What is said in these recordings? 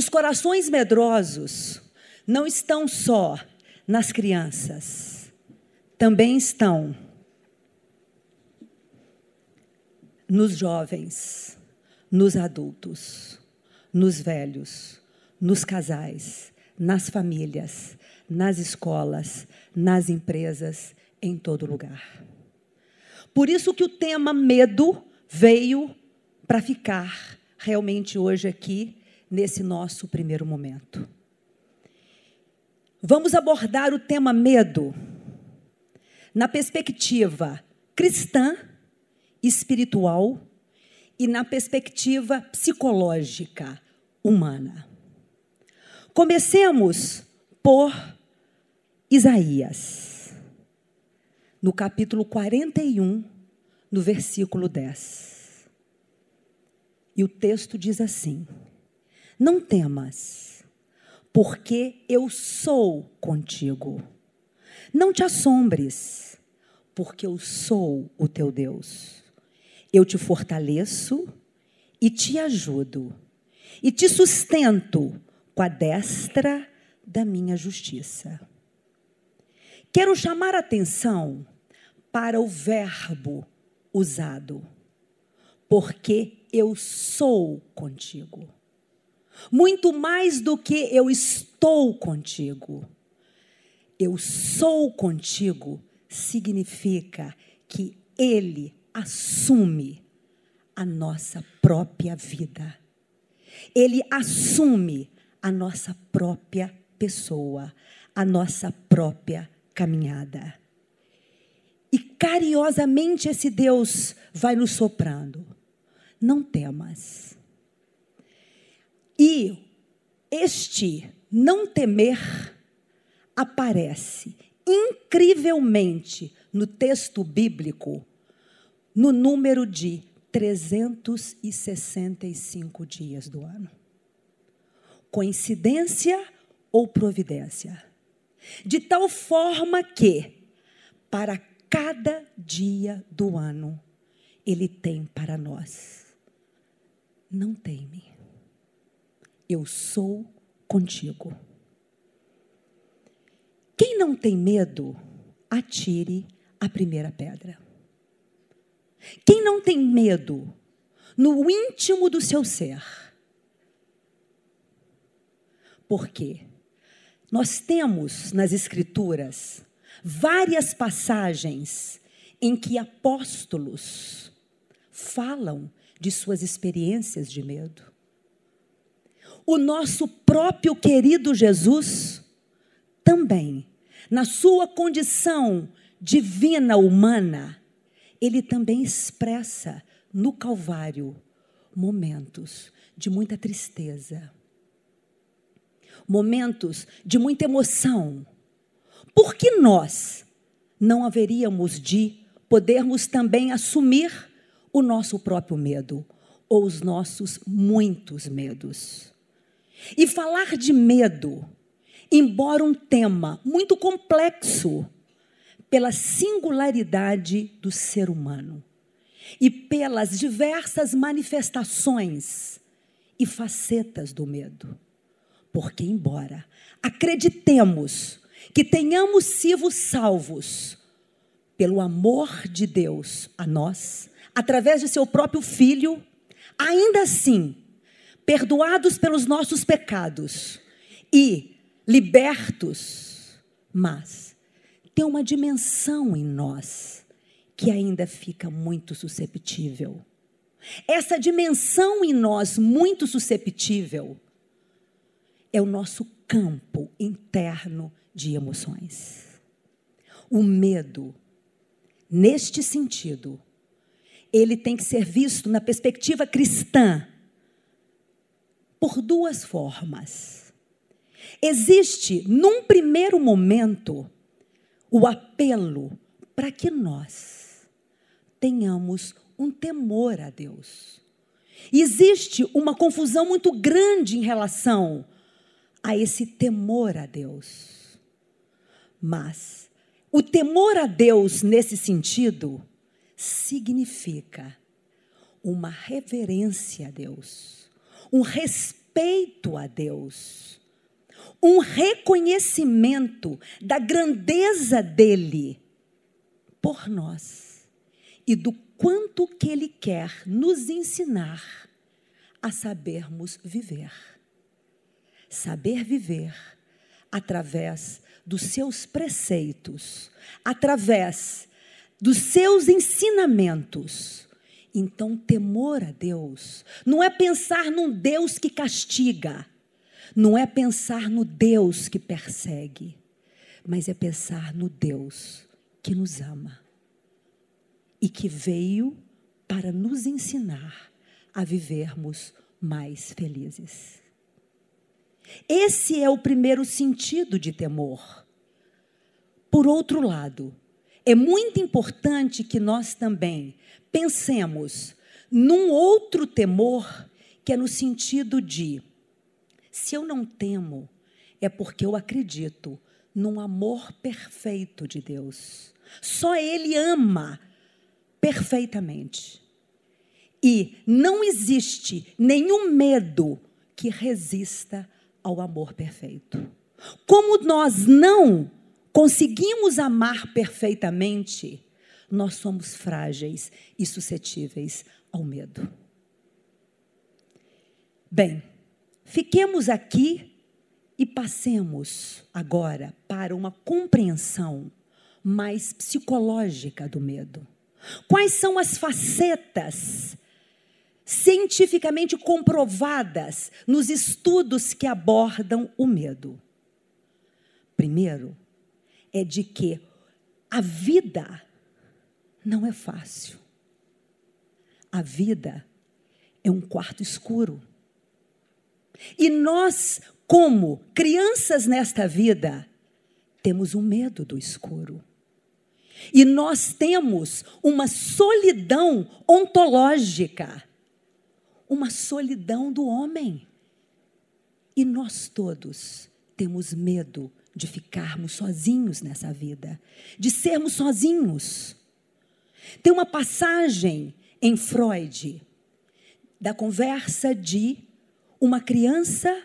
os corações medrosos não estão só nas crianças, também estão nos jovens, nos adultos, nos velhos, nos casais, nas famílias, nas escolas, nas empresas, em todo lugar. Por isso que o tema medo veio para ficar realmente hoje aqui nesse nosso primeiro momento. Vamos abordar o tema medo na perspectiva cristã, espiritual e na perspectiva psicológica humana. Comecemos por Isaías, no capítulo 41, no versículo 10. E o texto diz assim: Não temas, porque eu sou contigo. Não te assombres, porque eu sou o teu Deus. Eu te fortaleço e te ajudo, e te sustento com a destra da minha justiça. Quero chamar a atenção para o verbo usado, porque eu sou contigo. Muito mais do que eu estou contigo. Eu sou contigo significa que Ele assume a nossa própria vida. Ele assume a nossa própria pessoa, a nossa própria caminhada. E carinhosamente esse Deus vai nos soprando. Não temas. E este não temer aparece incrivelmente no texto bíblico no número de 365 dias do ano. Coincidência ou providência? De tal forma que, para cada dia do ano, Ele tem para nós. Não teme, eu sou contigo. Quem não tem medo, atire a primeira pedra. Quem não tem medo, no íntimo do seu ser, por quê? Nós temos nas Escrituras várias passagens em que apóstolos falam de suas experiências de medo. O nosso próprio querido Jesus também, na sua condição divina humana, ele também expressa no Calvário momentos de muita tristeza momentos de muita emoção. Por que nós não haveríamos de podermos também assumir o nosso próprio medo ou os nossos muitos medos? E falar de medo, embora um tema muito complexo, pela singularidade do ser humano e pelas diversas manifestações e facetas do medo. Porque, embora acreditemos que tenhamos sido salvos pelo amor de Deus a nós, através de seu próprio Filho, ainda assim, perdoados pelos nossos pecados e libertos, mas tem uma dimensão em nós que ainda fica muito susceptível. Essa dimensão em nós muito susceptível é o nosso campo interno de emoções. O medo, neste sentido, ele tem que ser visto na perspectiva cristã por duas formas. Existe, num primeiro momento, o apelo para que nós tenhamos um temor a Deus. Existe uma confusão muito grande em relação a esse temor a Deus. Mas o temor a Deus, nesse sentido, significa uma reverência a Deus, um respeito a Deus, um reconhecimento da grandeza dele por nós e do quanto que ele quer nos ensinar a sabermos viver. Saber viver através dos seus preceitos, através dos seus ensinamentos. Então, temor a Deus não é pensar num Deus que castiga, não é pensar no Deus que persegue, mas é pensar no Deus que nos ama e que veio para nos ensinar a vivermos mais felizes. Esse é o primeiro sentido de temor. Por outro lado, é muito importante que nós também pensemos num outro temor, que é no sentido de: se eu não temo, é porque eu acredito num amor perfeito de Deus. Só Ele ama perfeitamente. E não existe nenhum medo que resista ao amor perfeito. Como nós não conseguimos amar perfeitamente, nós somos frágeis e suscetíveis ao medo. Bem, fiquemos aqui e passemos agora para uma compreensão mais psicológica do medo. Quais são as facetas cientificamente comprovadas nos estudos que abordam o medo? Primeiro, é de que a vida não é fácil. A vida é um quarto escuro. E nós, como crianças nesta vida, temos um medo do escuro. E nós temos uma solidão ontológica, uma solidão do homem. E nós todos temos medo de ficarmos sozinhos nessa vida, de sermos sozinhos. Tem uma passagem em Freud da conversa de uma criança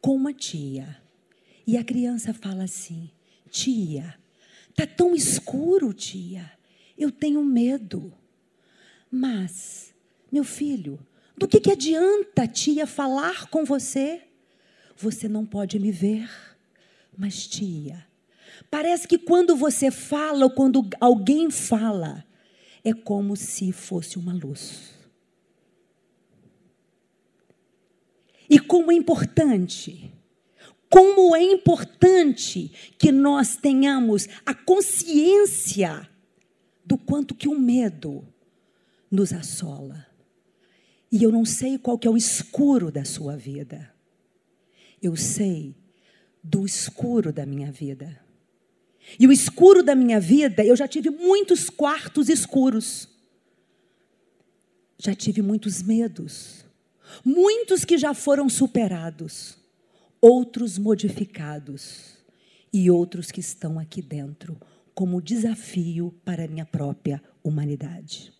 com uma tia. E a criança fala assim: Tia, Está tão escuro, tia. Eu tenho medo. Mas, meu filho, do que, que adianta, tia, falar com você? Você não pode me ver. Mas, tia, parece que quando você fala ou quando alguém fala, é como se fosse uma luz. E como é importante como é importante que nós tenhamos a consciência do quanto que o medo nos assola. E eu não sei qual que é o escuro da sua vida. Eu sei do escuro da minha vida. E o escuro da minha vida, eu já tive muitos quartos escuros. Já tive muitos medos. Muitos que já foram superados outros modificados e outros que estão aqui dentro como desafio para a minha própria humanidade.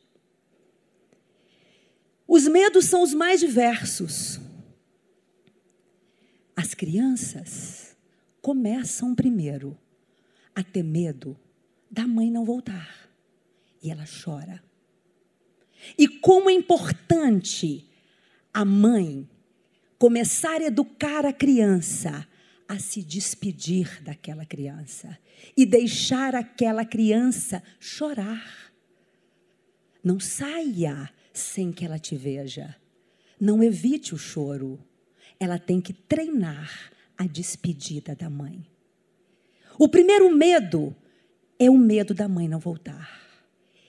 Os medos são os mais diversos. As crianças começam primeiro a ter medo da mãe não voltar. E ela chora. E como é importante a mãe começar a educar a criança a se despedir daquela criança e deixar aquela criança chorar. Não saia sem que ela te veja. Não evite o choro. Ela tem que treinar a despedida da mãe. O primeiro medo é o medo da mãe não voltar.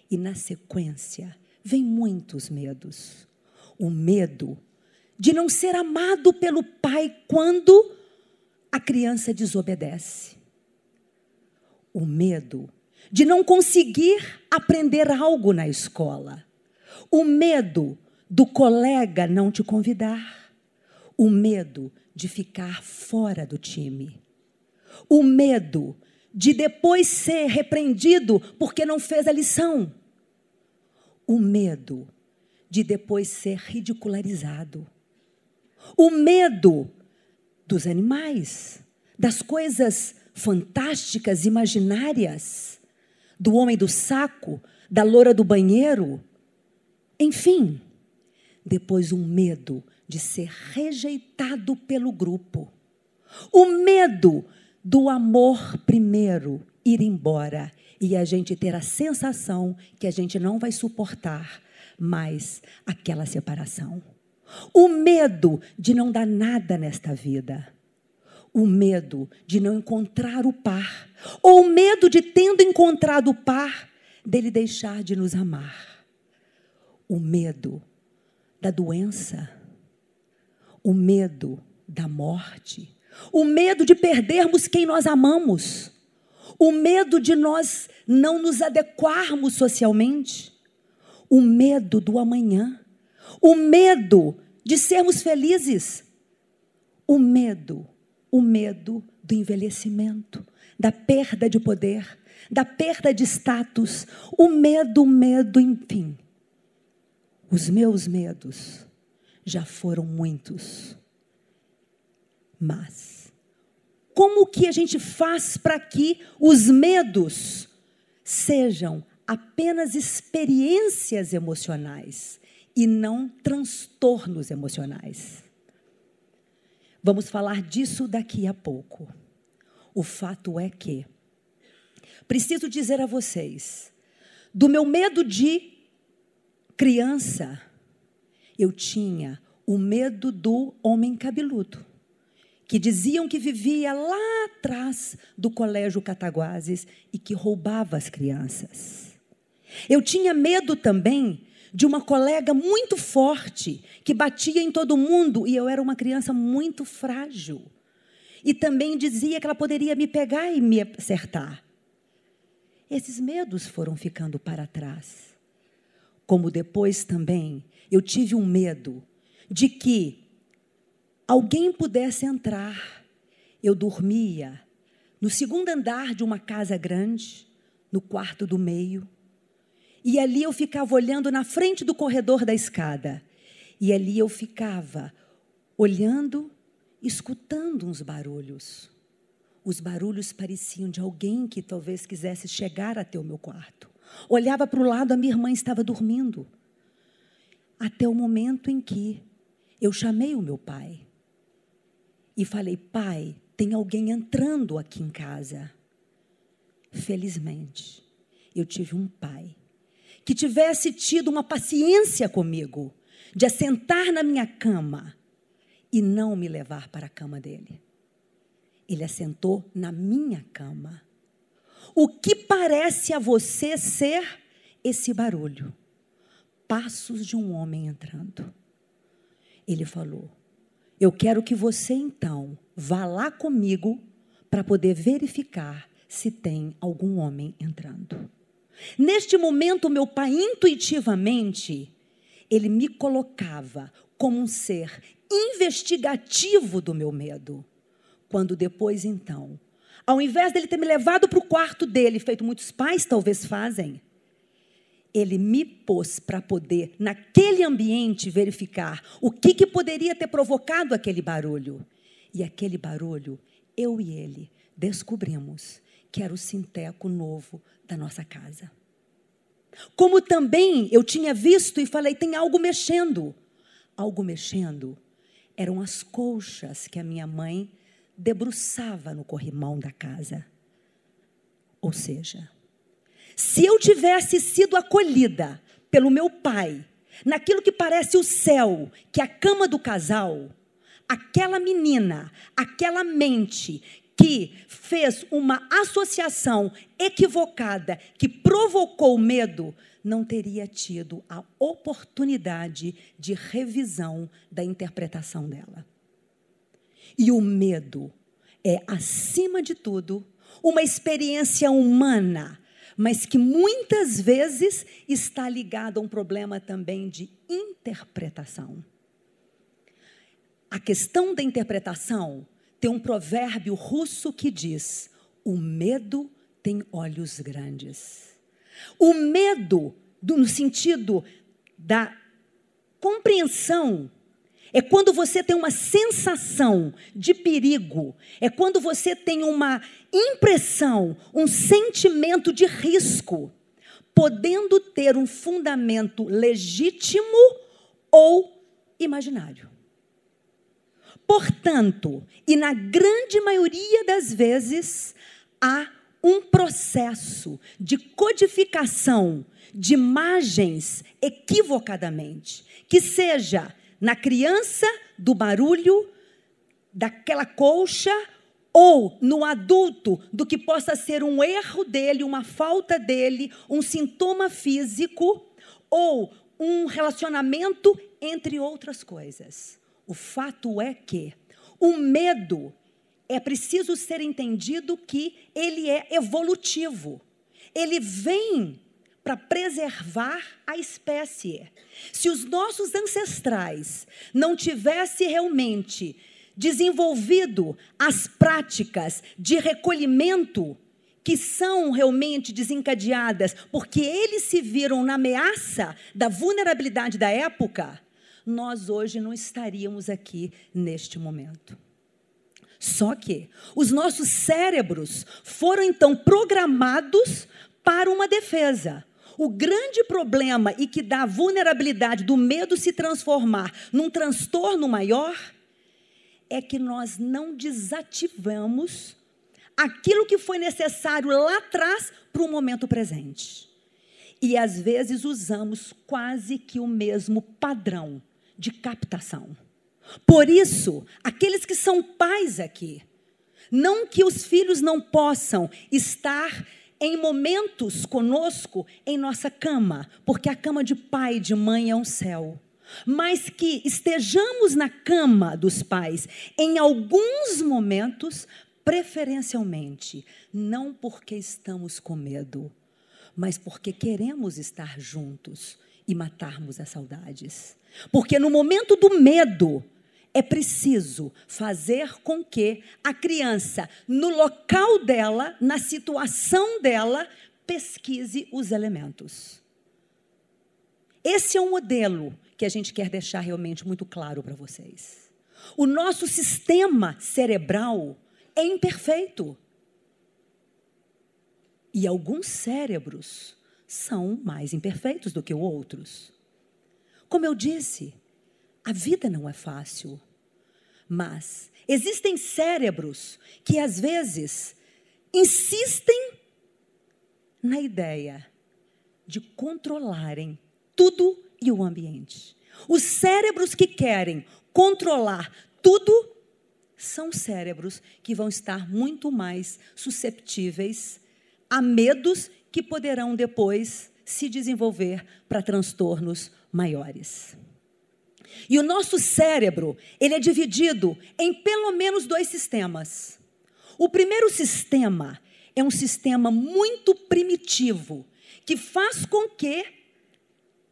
E na sequência, vem muitos medos. O medo de não ser amado pelo pai quando a criança desobedece. O medo de não conseguir aprender algo na escola. O medo do colega não te convidar. O medo de ficar fora do time. O medo de depois ser repreendido porque não fez a lição. O medo de depois ser ridicularizado o medo dos animais, das coisas fantásticas, imaginárias, do homem do saco, da loura do banheiro, enfim. Depois, um medo de ser rejeitado pelo grupo, o medo do amor primeiro ir embora e a gente ter a sensação que a gente não vai suportar mais aquela separação. O medo de não dar nada nesta vida. O medo de não encontrar o par. Ou o medo de, tendo encontrado o par, dele deixar de nos amar. O medo da doença. O medo da morte. O medo de perdermos quem nós amamos. O medo de nós não nos adequarmos socialmente. O medo do amanhã. O medo de sermos felizes. O medo, o medo do envelhecimento, da perda de poder, da perda de status, o medo, o medo, enfim. Os meus medos já foram muitos. Mas como que a gente faz para que os medos sejam apenas experiências emocionais e não transtornos emocionais. Vamos falar disso daqui a pouco. O fato é que preciso dizer a vocês, do meu medo de criança, eu tinha o medo do homem cabeludo, que diziam que vivia lá atrás do colégio Cataguases e que roubava as crianças. Eu tinha medo também de uma colega muito forte, que batia em todo mundo, e eu era uma criança muito frágil. E também dizia que ela poderia me pegar e me acertar. Esses medos foram ficando para trás. Como depois também eu tive um medo de que alguém pudesse entrar. Eu dormia no segundo andar de uma casa grande, no quarto do meio. E ali eu ficava olhando na frente do corredor da escada. E ali eu ficava olhando, escutando uns barulhos. Os barulhos pareciam de alguém que talvez quisesse chegar até o meu quarto. Olhava para o lado, a minha irmã estava dormindo. Até o momento em que eu chamei o meu pai e falei: Pai, tem alguém entrando aqui em casa. Felizmente, eu tive um pai que tivesse tido uma paciência comigo, de assentar na minha cama e não me levar para a cama dele. Ele assentou na minha cama. O que parece a você ser esse barulho? Passos de um homem entrando. Ele falou: Eu quero que você então vá lá comigo para poder verificar se tem algum homem entrando. Neste momento, meu pai, intuitivamente, ele me colocava como um ser investigativo do meu medo. Quando depois, então, ao invés dele ter me levado para o quarto dele, feito muitos pais talvez fazem, ele me pôs para poder, naquele ambiente, verificar o que, que poderia ter provocado aquele barulho. E aquele barulho, eu e ele descobrimos que era o sinteco novo da nossa casa. Como também eu tinha visto e falei, tem algo mexendo. Algo mexendo eram as colchas que a minha mãe debruçava no corrimão da casa. Ou seja, se eu tivesse sido acolhida pelo meu pai, naquilo que parece o céu, que é a cama do casal, aquela menina, aquela mente que fez uma associação equivocada que provocou medo, não teria tido a oportunidade de revisão da interpretação dela. E o medo é, acima de tudo, uma experiência humana, mas que muitas vezes está ligado a um problema também de interpretação. A questão da interpretação tem um provérbio russo que diz: o medo tem olhos grandes. O medo, no sentido da compreensão, é quando você tem uma sensação de perigo, é quando você tem uma impressão, um sentimento de risco, podendo ter um fundamento legítimo ou imaginário. Portanto, e na grande maioria das vezes, há um processo de codificação de imagens equivocadamente, que seja na criança do barulho, daquela colcha, ou no adulto do que possa ser um erro dele, uma falta dele, um sintoma físico, ou um relacionamento, entre outras coisas. O fato é que o medo é preciso ser entendido que ele é evolutivo. Ele vem para preservar a espécie. Se os nossos ancestrais não tivessem realmente desenvolvido as práticas de recolhimento que são realmente desencadeadas porque eles se viram na ameaça da vulnerabilidade da época, nós hoje não estaríamos aqui neste momento. Só que os nossos cérebros foram então programados para uma defesa. O grande problema e que dá a vulnerabilidade do medo se transformar num transtorno maior é que nós não desativamos aquilo que foi necessário lá atrás para o momento presente. E às vezes usamos quase que o mesmo padrão de captação. Por isso, aqueles que são pais aqui, não que os filhos não possam estar em momentos conosco em nossa cama, porque a cama de pai e de mãe é um céu. Mas que estejamos na cama dos pais em alguns momentos, preferencialmente, não porque estamos com medo, mas porque queremos estar juntos e matarmos as saudades. Porque no momento do medo, é preciso fazer com que a criança, no local dela, na situação dela, pesquise os elementos. Esse é um modelo que a gente quer deixar realmente muito claro para vocês. O nosso sistema cerebral é imperfeito. E alguns cérebros são mais imperfeitos do que outros. Como eu disse, a vida não é fácil. Mas existem cérebros que às vezes insistem na ideia de controlarem tudo e o ambiente. Os cérebros que querem controlar tudo são cérebros que vão estar muito mais susceptíveis a medos que poderão depois se desenvolver para transtornos maiores. E o nosso cérebro, ele é dividido em pelo menos dois sistemas. O primeiro sistema é um sistema muito primitivo, que faz com que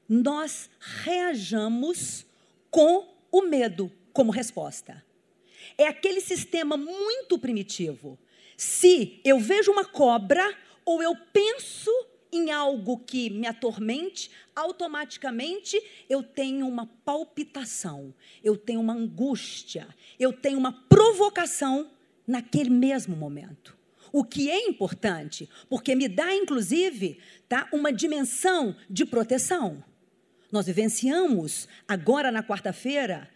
nós reajamos com o medo como resposta. É aquele sistema muito primitivo. Se eu vejo uma cobra ou eu penso em algo que me atormente, automaticamente eu tenho uma palpitação, eu tenho uma angústia, eu tenho uma provocação naquele mesmo momento. O que é importante, porque me dá inclusive, tá, uma dimensão de proteção. Nós vivenciamos agora na quarta-feira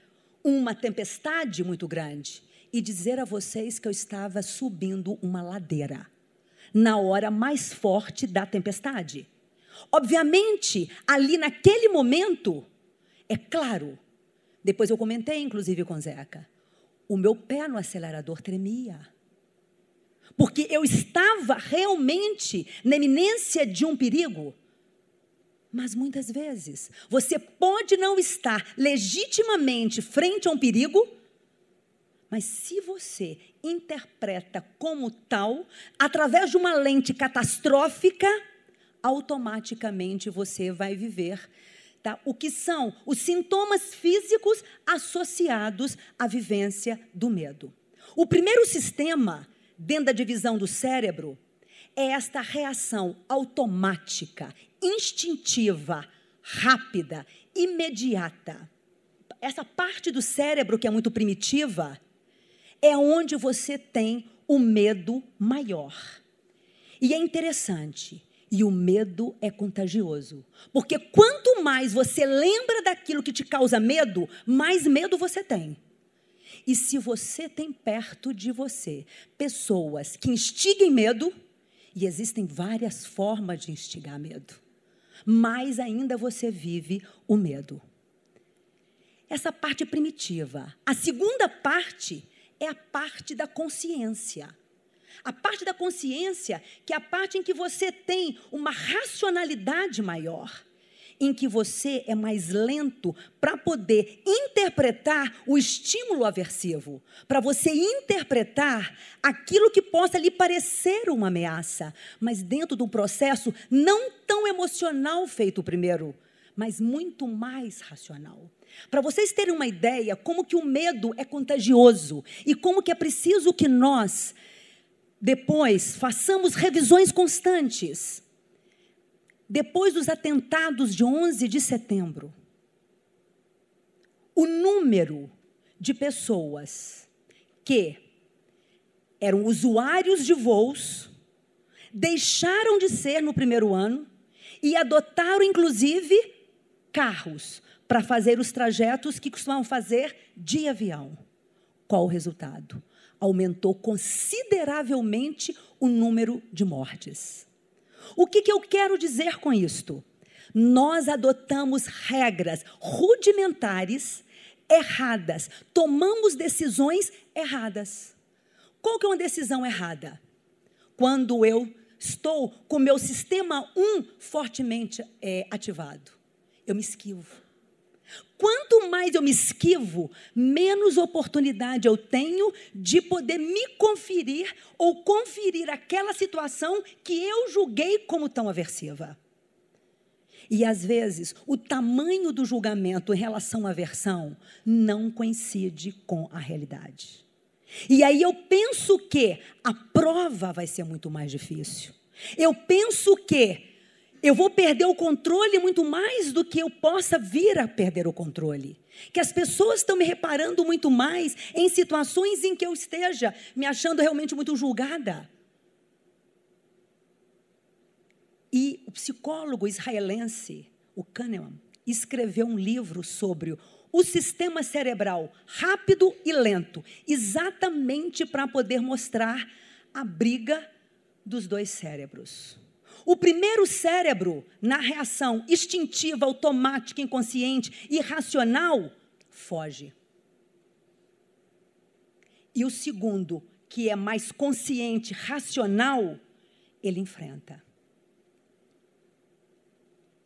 uma tempestade muito grande e dizer a vocês que eu estava subindo uma ladeira na hora mais forte da tempestade. Obviamente, ali naquele momento, é claro, depois eu comentei inclusive com Zeca, o meu pé no acelerador tremia. Porque eu estava realmente na iminência de um perigo. Mas muitas vezes você pode não estar legitimamente frente a um perigo, mas se você interpreta como tal, através de uma lente catastrófica, automaticamente você vai viver tá? o que são os sintomas físicos associados à vivência do medo. O primeiro sistema, dentro da divisão do cérebro, é esta reação automática, instintiva, rápida, imediata essa parte do cérebro que é muito primitiva, é onde você tem o medo maior. E é interessante, e o medo é contagioso. Porque quanto mais você lembra daquilo que te causa medo, mais medo você tem. E se você tem perto de você pessoas que instiguem medo, e existem várias formas de instigar medo, mais ainda você vive o medo. Essa parte primitiva. A segunda parte é a parte da consciência. A parte da consciência, que é a parte em que você tem uma racionalidade maior, em que você é mais lento para poder interpretar o estímulo aversivo, para você interpretar aquilo que possa lhe parecer uma ameaça, mas dentro do processo não tão emocional feito primeiro, mas muito mais racional. Para vocês terem uma ideia como que o medo é contagioso e como que é preciso que nós depois façamos revisões constantes. Depois dos atentados de 11 de setembro, o número de pessoas que eram usuários de voos deixaram de ser no primeiro ano e adotaram, inclusive, carros para fazer os trajetos que costumavam fazer de avião. Qual o resultado? Aumentou consideravelmente o número de mortes. O que, que eu quero dizer com isto? Nós adotamos regras rudimentares erradas, tomamos decisões erradas. Qual que é uma decisão errada? Quando eu estou com o meu sistema 1 fortemente é, ativado, eu me esquivo. Quanto mais eu me esquivo, menos oportunidade eu tenho de poder me conferir ou conferir aquela situação que eu julguei como tão aversiva. E às vezes, o tamanho do julgamento em relação à aversão não coincide com a realidade. E aí eu penso que a prova vai ser muito mais difícil. Eu penso que eu vou perder o controle muito mais do que eu possa vir a perder o controle. Que as pessoas estão me reparando muito mais em situações em que eu esteja me achando realmente muito julgada. E o psicólogo israelense, o Kahneman, escreveu um livro sobre o sistema cerebral rápido e lento, exatamente para poder mostrar a briga dos dois cérebros. O primeiro cérebro, na reação instintiva, automática, inconsciente, irracional, foge. E o segundo, que é mais consciente, racional, ele enfrenta.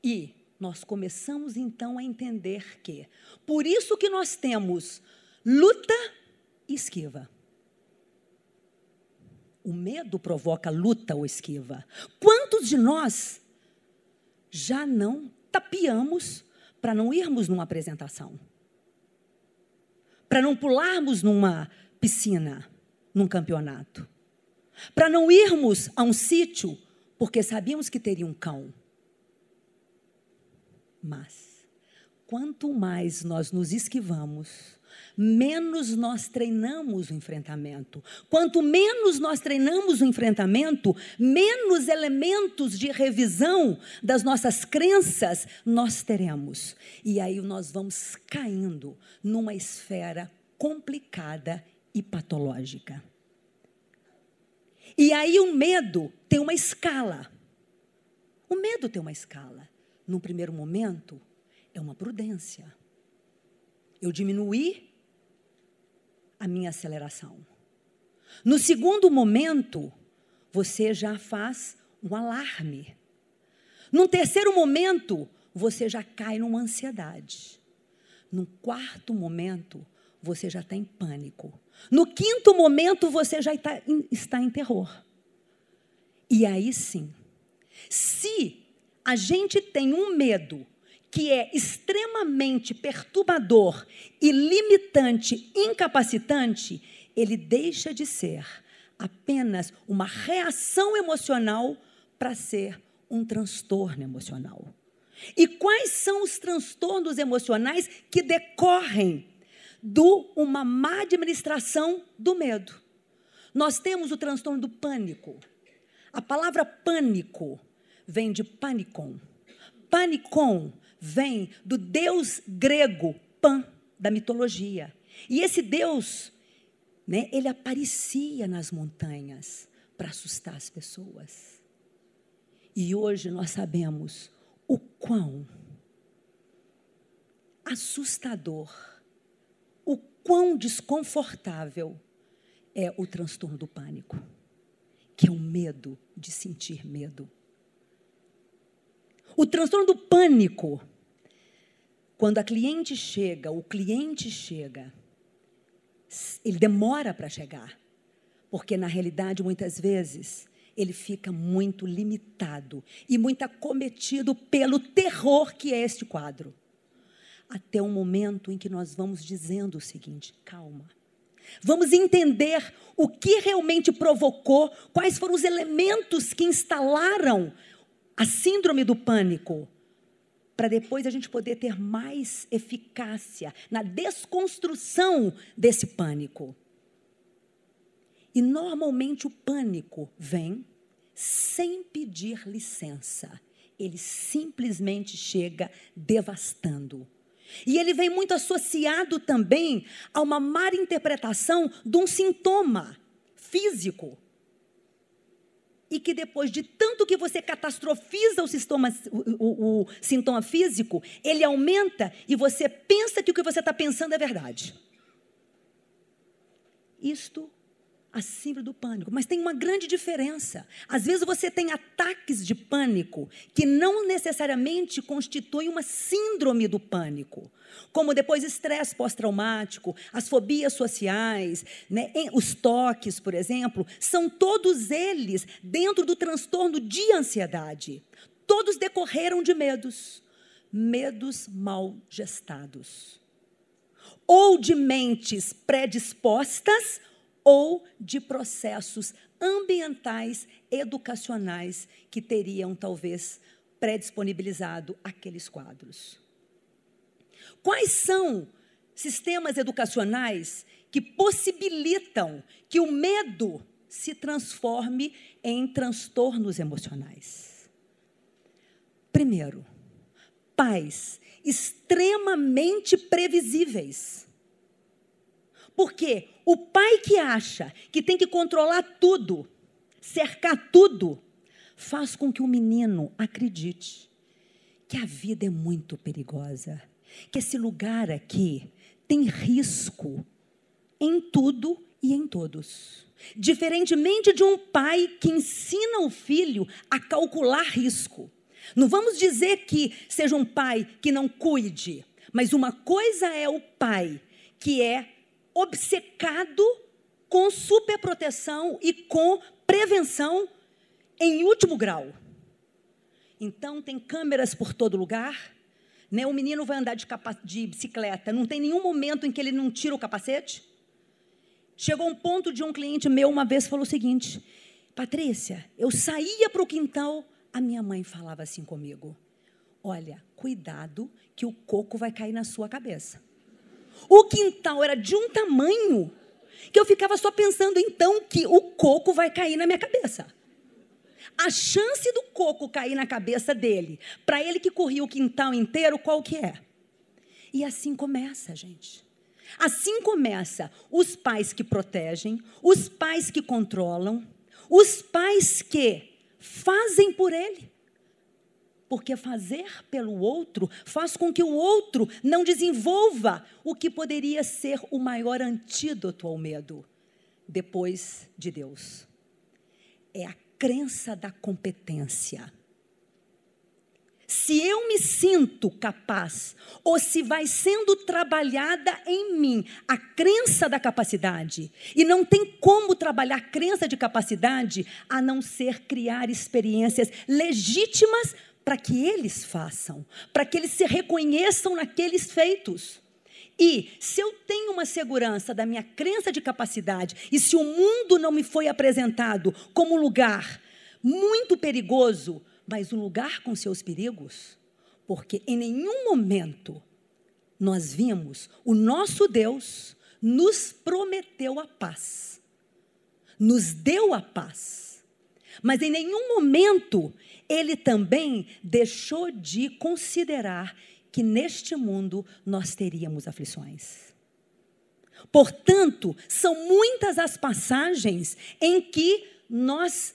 E nós começamos então a entender que, por isso que nós temos luta e esquiva. O medo provoca luta ou esquiva. Quantos de nós já não tapeamos para não irmos numa apresentação? Para não pularmos numa piscina, num campeonato? Para não irmos a um sítio porque sabíamos que teria um cão? Mas, quanto mais nós nos esquivamos, menos nós treinamos o enfrentamento. Quanto menos nós treinamos o enfrentamento, menos elementos de revisão das nossas crenças nós teremos. E aí nós vamos caindo numa esfera complicada e patológica. E aí o medo tem uma escala. O medo tem uma escala. Num primeiro momento, é uma prudência. Eu diminuí a minha aceleração. No segundo momento, você já faz um alarme. No terceiro momento, você já cai numa ansiedade. No quarto momento, você já está em pânico. No quinto momento, você já está em, está em terror. E aí sim, se a gente tem um medo que é extremamente perturbador e limitante, incapacitante, ele deixa de ser apenas uma reação emocional para ser um transtorno emocional. E quais são os transtornos emocionais que decorrem de uma má administração do medo? Nós temos o transtorno do pânico. A palavra pânico vem de panicon. Panicon vem do deus grego Pan, da mitologia. E esse deus, né, ele aparecia nas montanhas para assustar as pessoas. E hoje nós sabemos o quão assustador, o quão desconfortável é o transtorno do pânico, que é o medo de sentir medo. O transtorno do pânico, quando a cliente chega, o cliente chega, ele demora para chegar, porque na realidade, muitas vezes, ele fica muito limitado e muito acometido pelo terror que é este quadro. Até o momento em que nós vamos dizendo o seguinte: calma. Vamos entender o que realmente provocou, quais foram os elementos que instalaram a síndrome do pânico, para depois a gente poder ter mais eficácia na desconstrução desse pânico. E normalmente o pânico vem sem pedir licença. Ele simplesmente chega devastando. E ele vem muito associado também a uma má interpretação de um sintoma físico. E que depois de tanto que você catastrofiza o, sintoma, o, o, o sintoma físico, ele aumenta e você pensa que o que você está pensando é verdade. Isto a síndrome do pânico. Mas tem uma grande diferença. Às vezes você tem ataques de pânico que não necessariamente constituem uma síndrome do pânico. Como depois estresse pós-traumático, as fobias sociais, né, os toques, por exemplo, são todos eles dentro do transtorno de ansiedade. Todos decorreram de medos, medos mal gestados. Ou de mentes predispostas ou de processos ambientais, educacionais que teriam talvez predisponibilizado aqueles quadros. Quais são sistemas educacionais que possibilitam que o medo se transforme em transtornos emocionais? Primeiro, pais extremamente previsíveis. Porque o pai que acha que tem que controlar tudo, cercar tudo, faz com que o menino acredite que a vida é muito perigosa, que esse lugar aqui tem risco em tudo e em todos. Diferentemente de um pai que ensina o filho a calcular risco. Não vamos dizer que seja um pai que não cuide, mas uma coisa é o pai que é obcecado com superproteção e com prevenção em último grau. Então, tem câmeras por todo lugar. Né? O menino vai andar de, de bicicleta, não tem nenhum momento em que ele não tira o capacete. Chegou um ponto de um cliente meu uma vez falou o seguinte: Patrícia, eu saía para o quintal, a minha mãe falava assim comigo: Olha, cuidado que o coco vai cair na sua cabeça. O quintal era de um tamanho que eu ficava só pensando então que o coco vai cair na minha cabeça. A chance do coco cair na cabeça dele, para ele que corria o quintal inteiro, qual que é? E assim começa, gente. Assim começa os pais que protegem, os pais que controlam, os pais que fazem por ele porque fazer pelo outro faz com que o outro não desenvolva o que poderia ser o maior antídoto ao medo, depois de Deus. É a crença da competência. Se eu me sinto capaz, ou se vai sendo trabalhada em mim a crença da capacidade, e não tem como trabalhar a crença de capacidade a não ser criar experiências legítimas para que eles façam, para que eles se reconheçam naqueles feitos. E se eu tenho uma segurança da minha crença de capacidade, e se o mundo não me foi apresentado como um lugar muito perigoso, mas um lugar com seus perigos, Porque em nenhum momento nós vimos o nosso Deus nos prometeu a paz, nos deu a paz, mas em nenhum momento ele também deixou de considerar que neste mundo nós teríamos aflições. Portanto, são muitas as passagens em que nós,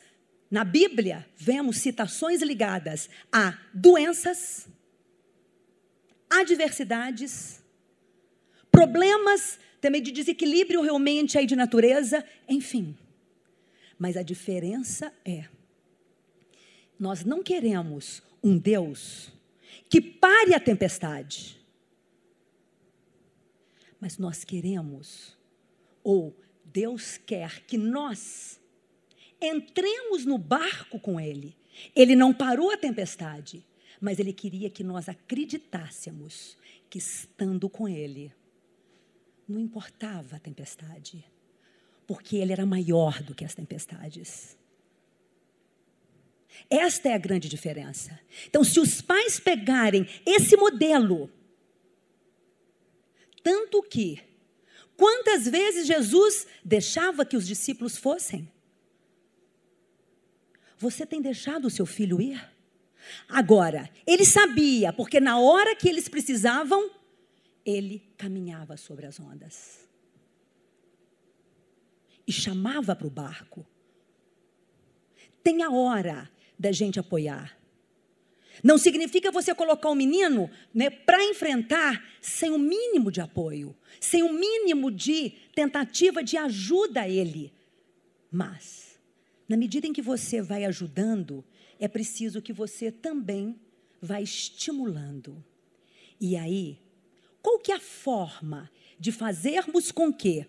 na Bíblia, vemos citações ligadas a doenças, adversidades, problemas também de desequilíbrio realmente aí de natureza, enfim. Mas a diferença é, nós não queremos um Deus que pare a tempestade. Mas nós queremos, ou Deus quer que nós entremos no barco com Ele. Ele não parou a tempestade, mas Ele queria que nós acreditássemos que estando com Ele, não importava a tempestade, porque ele era maior do que as tempestades. Esta é a grande diferença. Então, se os pais pegarem esse modelo, tanto que, quantas vezes Jesus deixava que os discípulos fossem? Você tem deixado o seu filho ir? Agora, ele sabia, porque na hora que eles precisavam, ele caminhava sobre as ondas. E chamava para o barco. Tem a hora da gente apoiar. Não significa você colocar o menino né, para enfrentar sem o um mínimo de apoio, sem o um mínimo de tentativa de ajuda a ele. Mas, na medida em que você vai ajudando, é preciso que você também vá estimulando. E aí, qual que é a forma de fazermos com que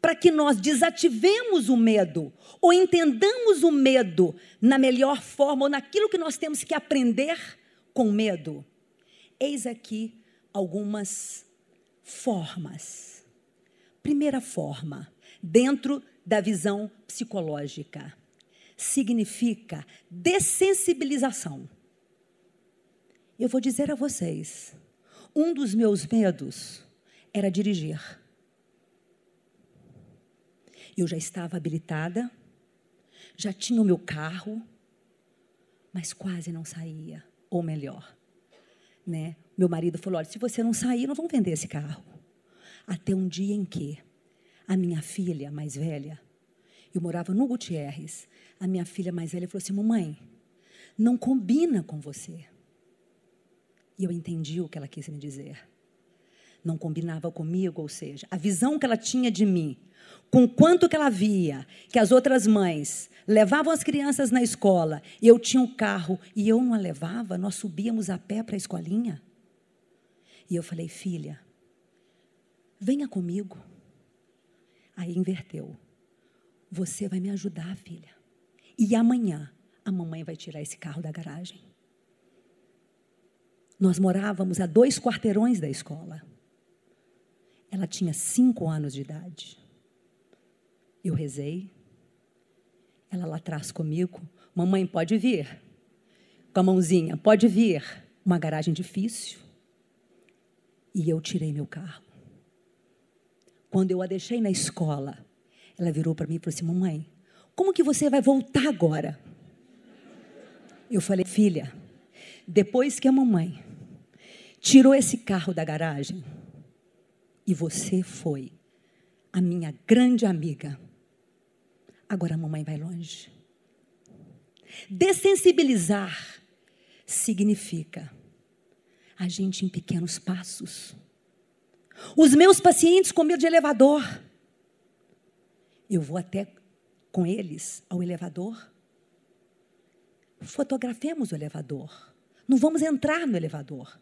para que nós desativemos o medo ou entendamos o medo na melhor forma ou naquilo que nós temos que aprender com medo? Eis aqui algumas formas. Primeira forma, dentro da visão psicológica, significa dessensibilização. Eu vou dizer a vocês, um dos meus medos era dirigir. Eu já estava habilitada, já tinha o meu carro, mas quase não saía, ou melhor, né? Meu marido falou: "Olha, se você não sair, não vamos vender esse carro". Até um dia em que a minha filha mais velha, eu morava no Gutierrez, a minha filha mais velha falou assim: "Mamãe, não combina com você". E eu entendi o que ela quis me dizer. Não combinava comigo, ou seja, a visão que ela tinha de mim, com quanto que ela via que as outras mães levavam as crianças na escola, e eu tinha um carro e eu não a levava, nós subíamos a pé para a escolinha. E eu falei, filha, venha comigo. Aí inverteu. Você vai me ajudar, filha. E amanhã a mamãe vai tirar esse carro da garagem. Nós morávamos a dois quarteirões da escola. Ela tinha cinco anos de idade. Eu rezei. Ela lá atrás comigo. Mamãe, pode vir. Com a mãozinha, pode vir. Uma garagem difícil. E eu tirei meu carro. Quando eu a deixei na escola, ela virou para mim e falou assim: Mamãe, como que você vai voltar agora? Eu falei: Filha, depois que a mamãe tirou esse carro da garagem e você foi a minha grande amiga. Agora a mamãe vai longe. Dessensibilizar significa a gente em pequenos passos. Os meus pacientes com medo de elevador, eu vou até com eles ao elevador. Fotografemos o elevador. Não vamos entrar no elevador.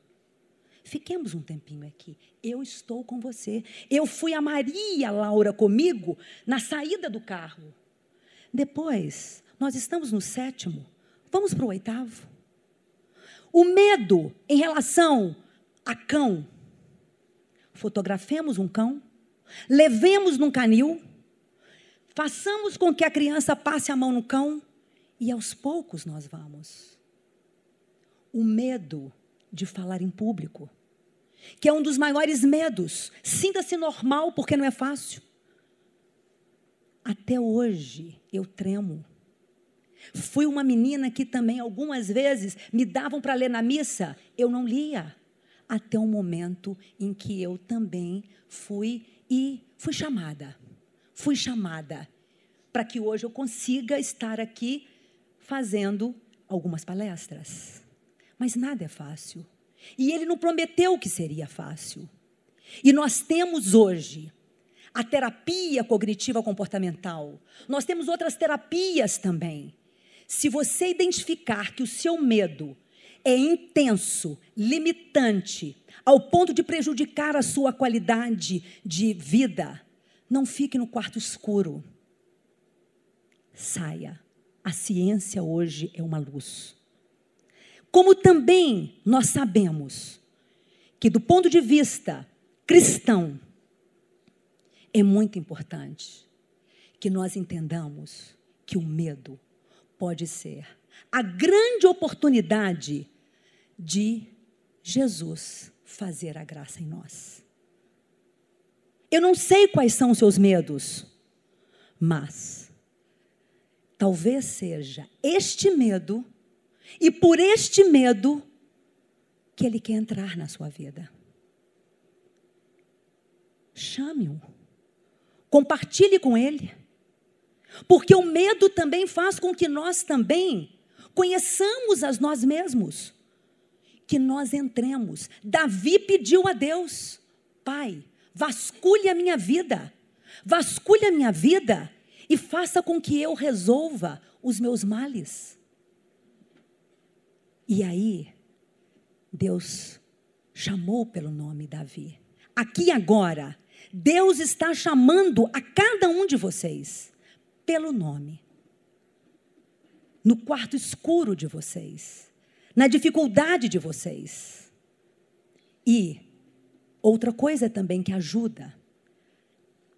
Fiquemos um tempinho aqui. Eu estou com você. Eu fui a Maria Laura comigo na saída do carro. Depois, nós estamos no sétimo. Vamos para o oitavo. O medo em relação a cão. Fotografemos um cão. Levemos num canil. Façamos com que a criança passe a mão no cão. E aos poucos nós vamos. O medo de falar em público, que é um dos maiores medos. Sinta-se normal, porque não é fácil. Até hoje eu tremo. Fui uma menina que também algumas vezes me davam para ler na missa, eu não lia. Até o momento em que eu também fui e fui chamada. Fui chamada para que hoje eu consiga estar aqui fazendo algumas palestras. Mas nada é fácil. E ele não prometeu que seria fácil. E nós temos hoje a terapia cognitiva comportamental. Nós temos outras terapias também. Se você identificar que o seu medo é intenso, limitante, ao ponto de prejudicar a sua qualidade de vida, não fique no quarto escuro. Saia. A ciência hoje é uma luz. Como também nós sabemos que, do ponto de vista cristão, é muito importante que nós entendamos que o medo pode ser a grande oportunidade de Jesus fazer a graça em nós. Eu não sei quais são os seus medos, mas talvez seja este medo, e por este medo, que ele quer entrar na sua vida. Chame-o, compartilhe com ele. Porque o medo também faz com que nós também conheçamos a nós mesmos. Que nós entremos. Davi pediu a Deus: Pai, vasculhe a minha vida, vasculhe a minha vida e faça com que eu resolva os meus males. E aí, Deus chamou pelo nome Davi. Aqui agora, Deus está chamando a cada um de vocês pelo nome. No quarto escuro de vocês, na dificuldade de vocês. E outra coisa também que ajuda,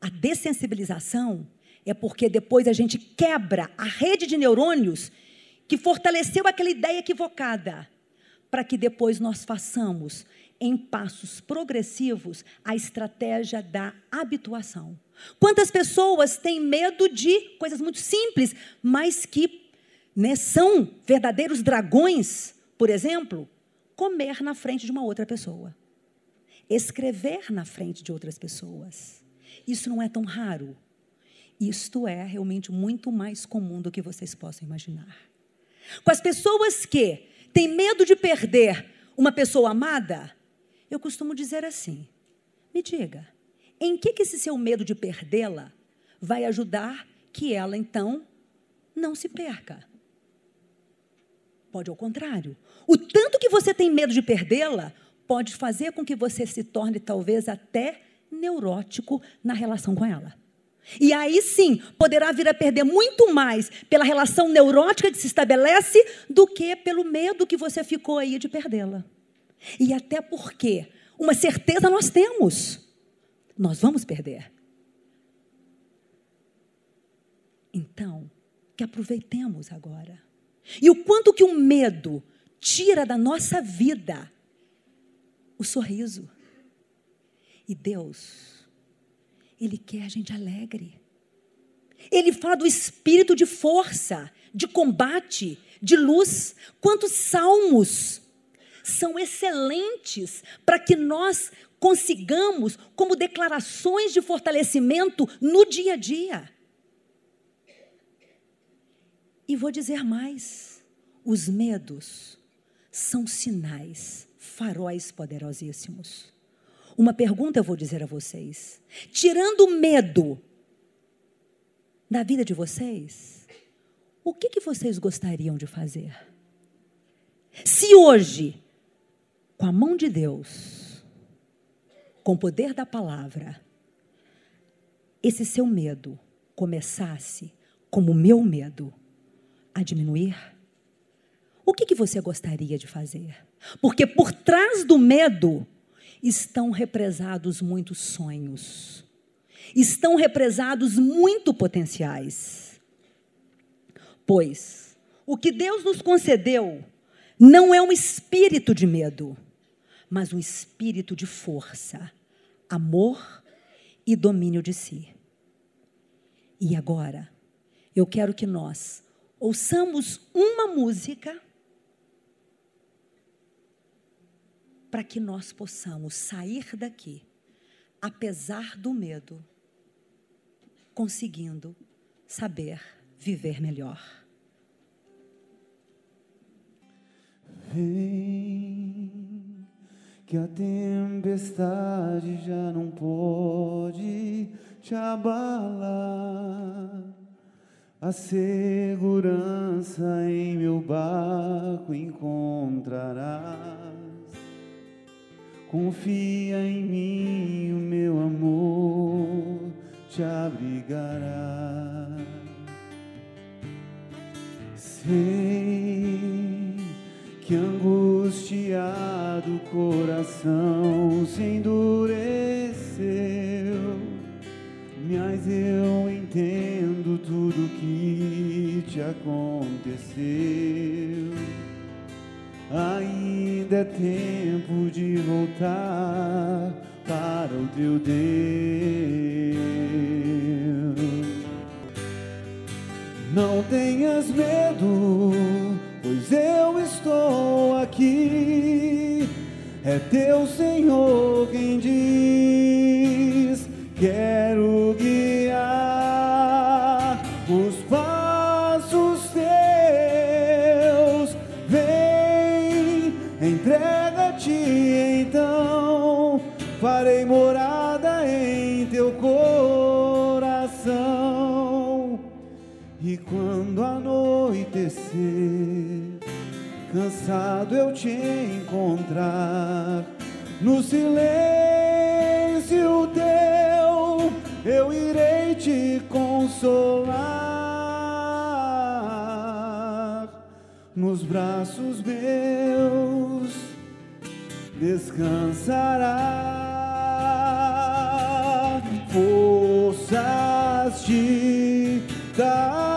a dessensibilização é porque depois a gente quebra a rede de neurônios que fortaleceu aquela ideia equivocada, para que depois nós façamos em passos progressivos a estratégia da habituação. Quantas pessoas têm medo de coisas muito simples, mas que né, são verdadeiros dragões, por exemplo, comer na frente de uma outra pessoa, escrever na frente de outras pessoas. Isso não é tão raro. Isto é realmente muito mais comum do que vocês possam imaginar. Com as pessoas que têm medo de perder uma pessoa amada, eu costumo dizer assim: me diga, em que, que esse seu medo de perdê-la vai ajudar que ela então não se perca? Pode ao contrário. O tanto que você tem medo de perdê-la pode fazer com que você se torne talvez até neurótico na relação com ela. E aí sim, poderá vir a perder muito mais pela relação neurótica que se estabelece do que pelo medo que você ficou aí de perdê-la. E até porque uma certeza nós temos nós vamos perder. Então, que aproveitemos agora. E o quanto que o medo tira da nossa vida o sorriso. E Deus, Ele quer a gente alegre. Ele fala do espírito de força, de combate, de luz. Quantos salmos são excelentes para que nós consigamos como declarações de fortalecimento no dia a dia. E vou dizer mais: os medos são sinais, faróis poderosíssimos. Uma pergunta eu vou dizer a vocês: tirando o medo da vida de vocês, o que, que vocês gostariam de fazer? Se hoje, com a mão de Deus, com o poder da palavra, esse seu medo começasse, como o meu medo, a diminuir? O que, que você gostaria de fazer? Porque por trás do medo estão represados muitos sonhos, estão represados muito potenciais. Pois o que Deus nos concedeu não é um espírito de medo, mas um espírito de força, amor e domínio de si. E agora, eu quero que nós ouçamos uma música para que nós possamos sair daqui, apesar do medo, conseguindo saber viver melhor. Vem, que a tempestade já não pode te abalar. A segurança em meu barco encontrarás. Confia em mim, o meu amor te abrigará. Sei que angustiado o coração se endureceu, mas eu entendo tudo que te aconteceu. Ainda é tempo de voltar para o teu Deus. Não tenhas medo, pois eu estou aqui. É teu Senhor quem diz: Quero anoitecer, cansado eu te encontrar, no silêncio teu eu irei te consolar. Nos braços meus descansará, forças te darei,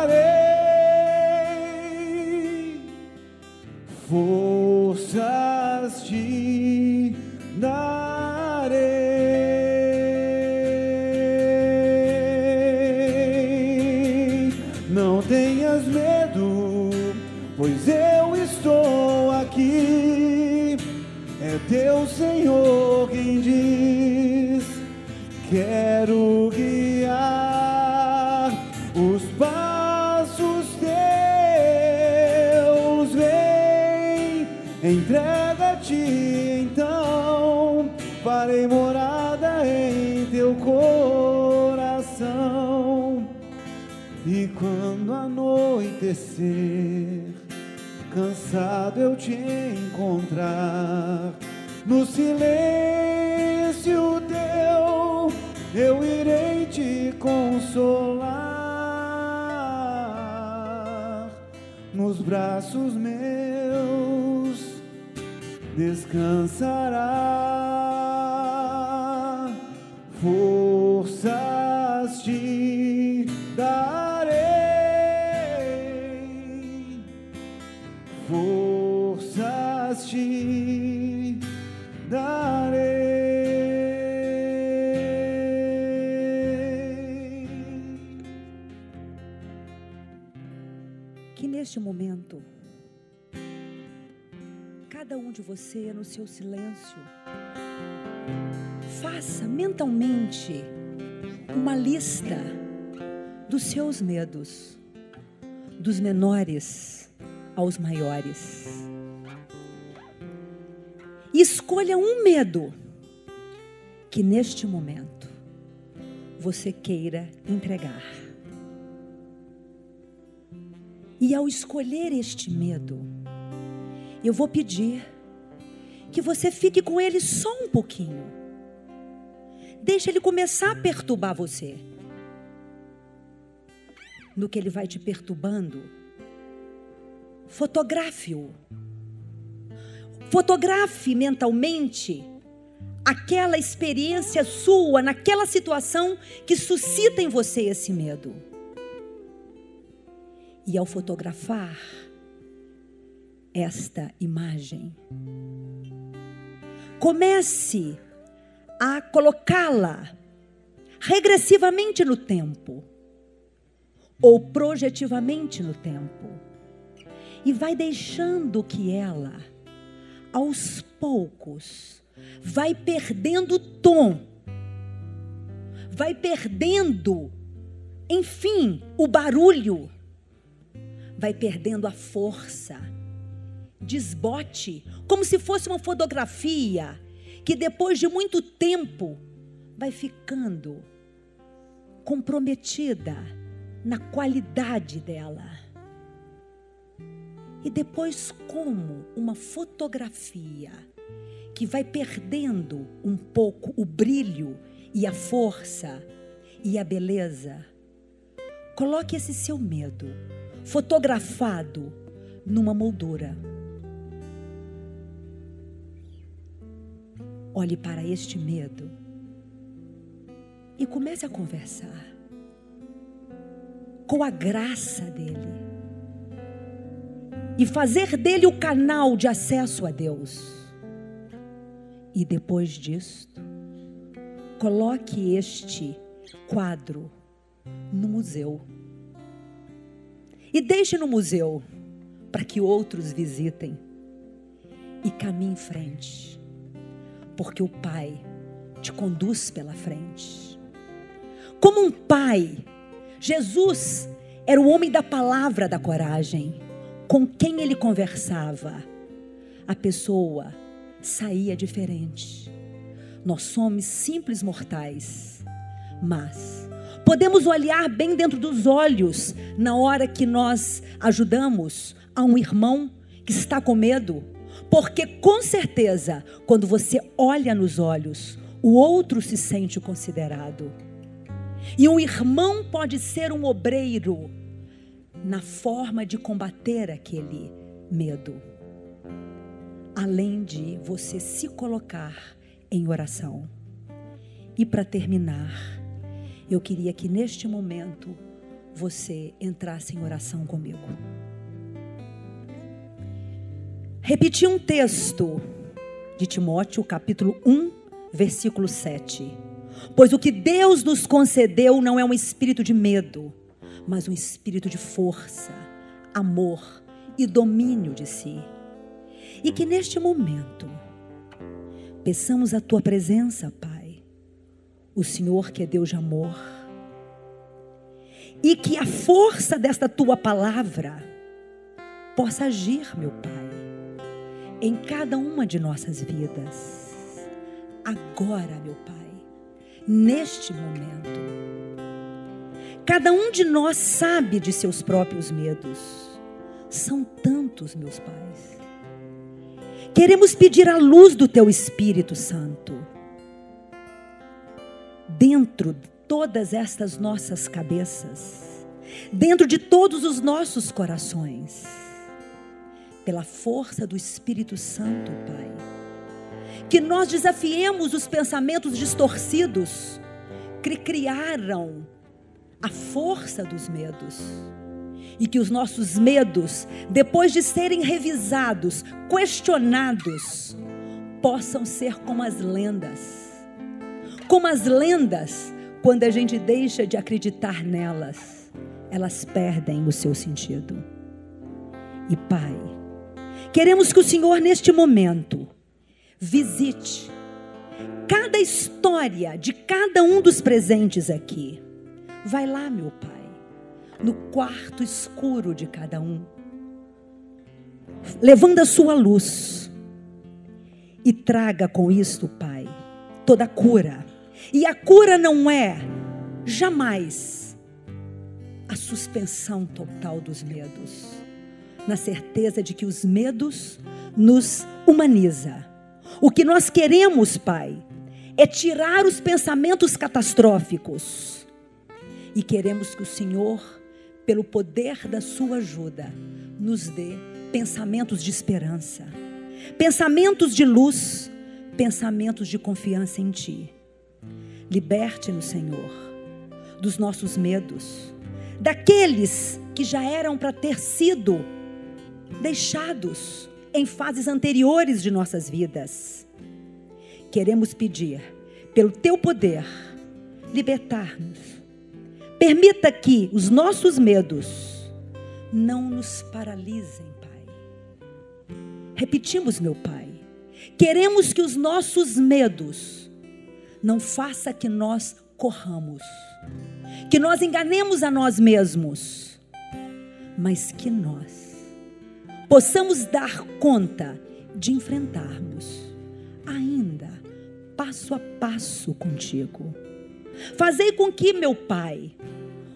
braços meus descansará, cada um de você, no seu silêncio, faça mentalmente uma lista dos seus medos, dos menores aos maiores. E escolha um medo que neste momento você queira entregar. E ao escolher este medo, eu vou pedir que você fique com ele só um pouquinho. Deixa ele começar a perturbar você. No que ele vai te perturbando, fotografe-o. Fotografe mentalmente aquela experiência sua, naquela situação que suscita em você esse medo. E ao fotografar, esta imagem. Comece a colocá-la regressivamente no tempo ou projetivamente no tempo. E vai deixando que ela, aos poucos, vai perdendo tom, vai perdendo, enfim, o barulho, vai perdendo a força. Desbote, como se fosse uma fotografia que depois de muito tempo vai ficando comprometida na qualidade dela. E depois, como uma fotografia que vai perdendo um pouco o brilho e a força e a beleza, coloque esse seu medo fotografado numa moldura. Olhe para este medo e comece a conversar com a graça dele e fazer dele o canal de acesso a Deus. E depois disto, coloque este quadro no museu. E deixe no museu para que outros visitem. E caminhe em frente, porque o Pai te conduz pela frente. Como um pai Jesus era o homem da palavra da coragem. Com quem ele conversava, a pessoa saía diferente. Nós somos simples mortais, mas podemos olhar bem dentro dos olhos na hora que nós ajudamos a um irmão que está com medo, porque com certeza, quando você olha nos olhos, o outro se sente considerado. E um irmão pode ser um obreiro na forma de combater aquele medo. Além de você se colocar em oração. E para terminar, eu queria que neste momento você entrasse em oração comigo. Repeti um texto de Timóteo, capítulo 1, versículo 7. Pois o que Deus nos concedeu não é um espírito de medo, mas um espírito de força, amor e domínio de si. E que neste momento peçamos a tua presença, Pai, o Senhor que é Deus de amor, e que a força desta tua palavra possa agir, meu Pai, em cada uma de nossas vidas. Agora, meu Pai neste momento. Cada um de nós sabe de seus próprios medos. São tantos, meus pais. Queremos pedir a luz do teu Espírito Santo dentro de todas estas nossas cabeças, dentro de todos os nossos corações, pela força do Espírito Santo, Pai que nós desafiemos os pensamentos distorcidos que criaram a força dos medos. E que os nossos medos, depois de serem revisados, questionados, possam ser como as lendas. Como as lendas, quando a gente deixa de acreditar nelas, elas perdem o seu sentido. E Pai, queremos que o Senhor, neste momento, visite cada história de cada um dos presentes aqui. Vai lá, meu Pai, no quarto escuro de cada um, levando a sua luz e traga com isto, Pai, toda a cura. E a cura não é jamais a suspensão total dos medos, na certeza de que os medos nos humaniza o que nós queremos, Pai, é tirar os pensamentos catastróficos. E queremos que o Senhor, pelo poder da Sua ajuda, nos dê pensamentos de esperança, pensamentos de luz, pensamentos de confiança em Ti. Liberte-nos, Senhor, dos nossos medos, daqueles que já eram para ter sido deixados em fases anteriores de nossas vidas. Queremos pedir, pelo teu poder, libertar-nos. Permita que os nossos medos não nos paralisem, Pai. Repetimos, meu Pai. Queremos que os nossos medos não faça que nós corramos, que nós enganemos a nós mesmos, mas que nós possamos dar conta de enfrentarmos ainda passo a passo contigo. Fazei com que, meu Pai,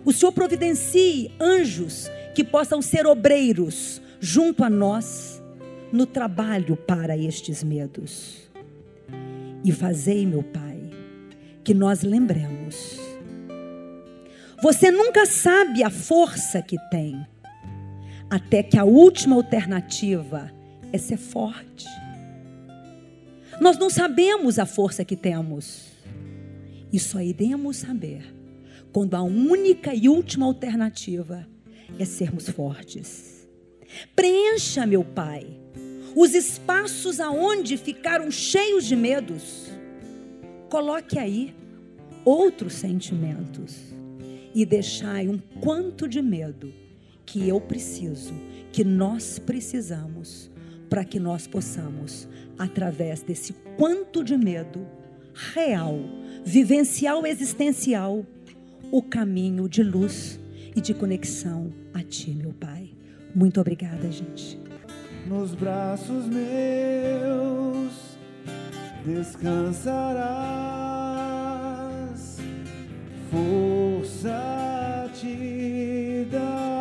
o Senhor providencie anjos que possam ser obreiros junto a nós no trabalho para estes medos. E fazei, meu Pai, que nós lembremos. Você nunca sabe a força que tem, até que a última alternativa é ser forte. Nós não sabemos a força que temos, e só iremos saber quando a única e última alternativa é sermos fortes. Preencha, meu Pai, os espaços aonde ficaram cheios de medos Coloque aí outros sentimentos e deixai um quanto de medo que eu preciso, que nós precisamos, para que nós possamos, através desse quanto de medo real, vivencial, existencial, o caminho de luz e de conexão a Ti, meu Pai. Muito obrigada, gente. Nos braços meus descansarás, força te darei,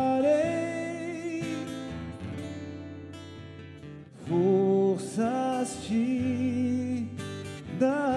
te darei.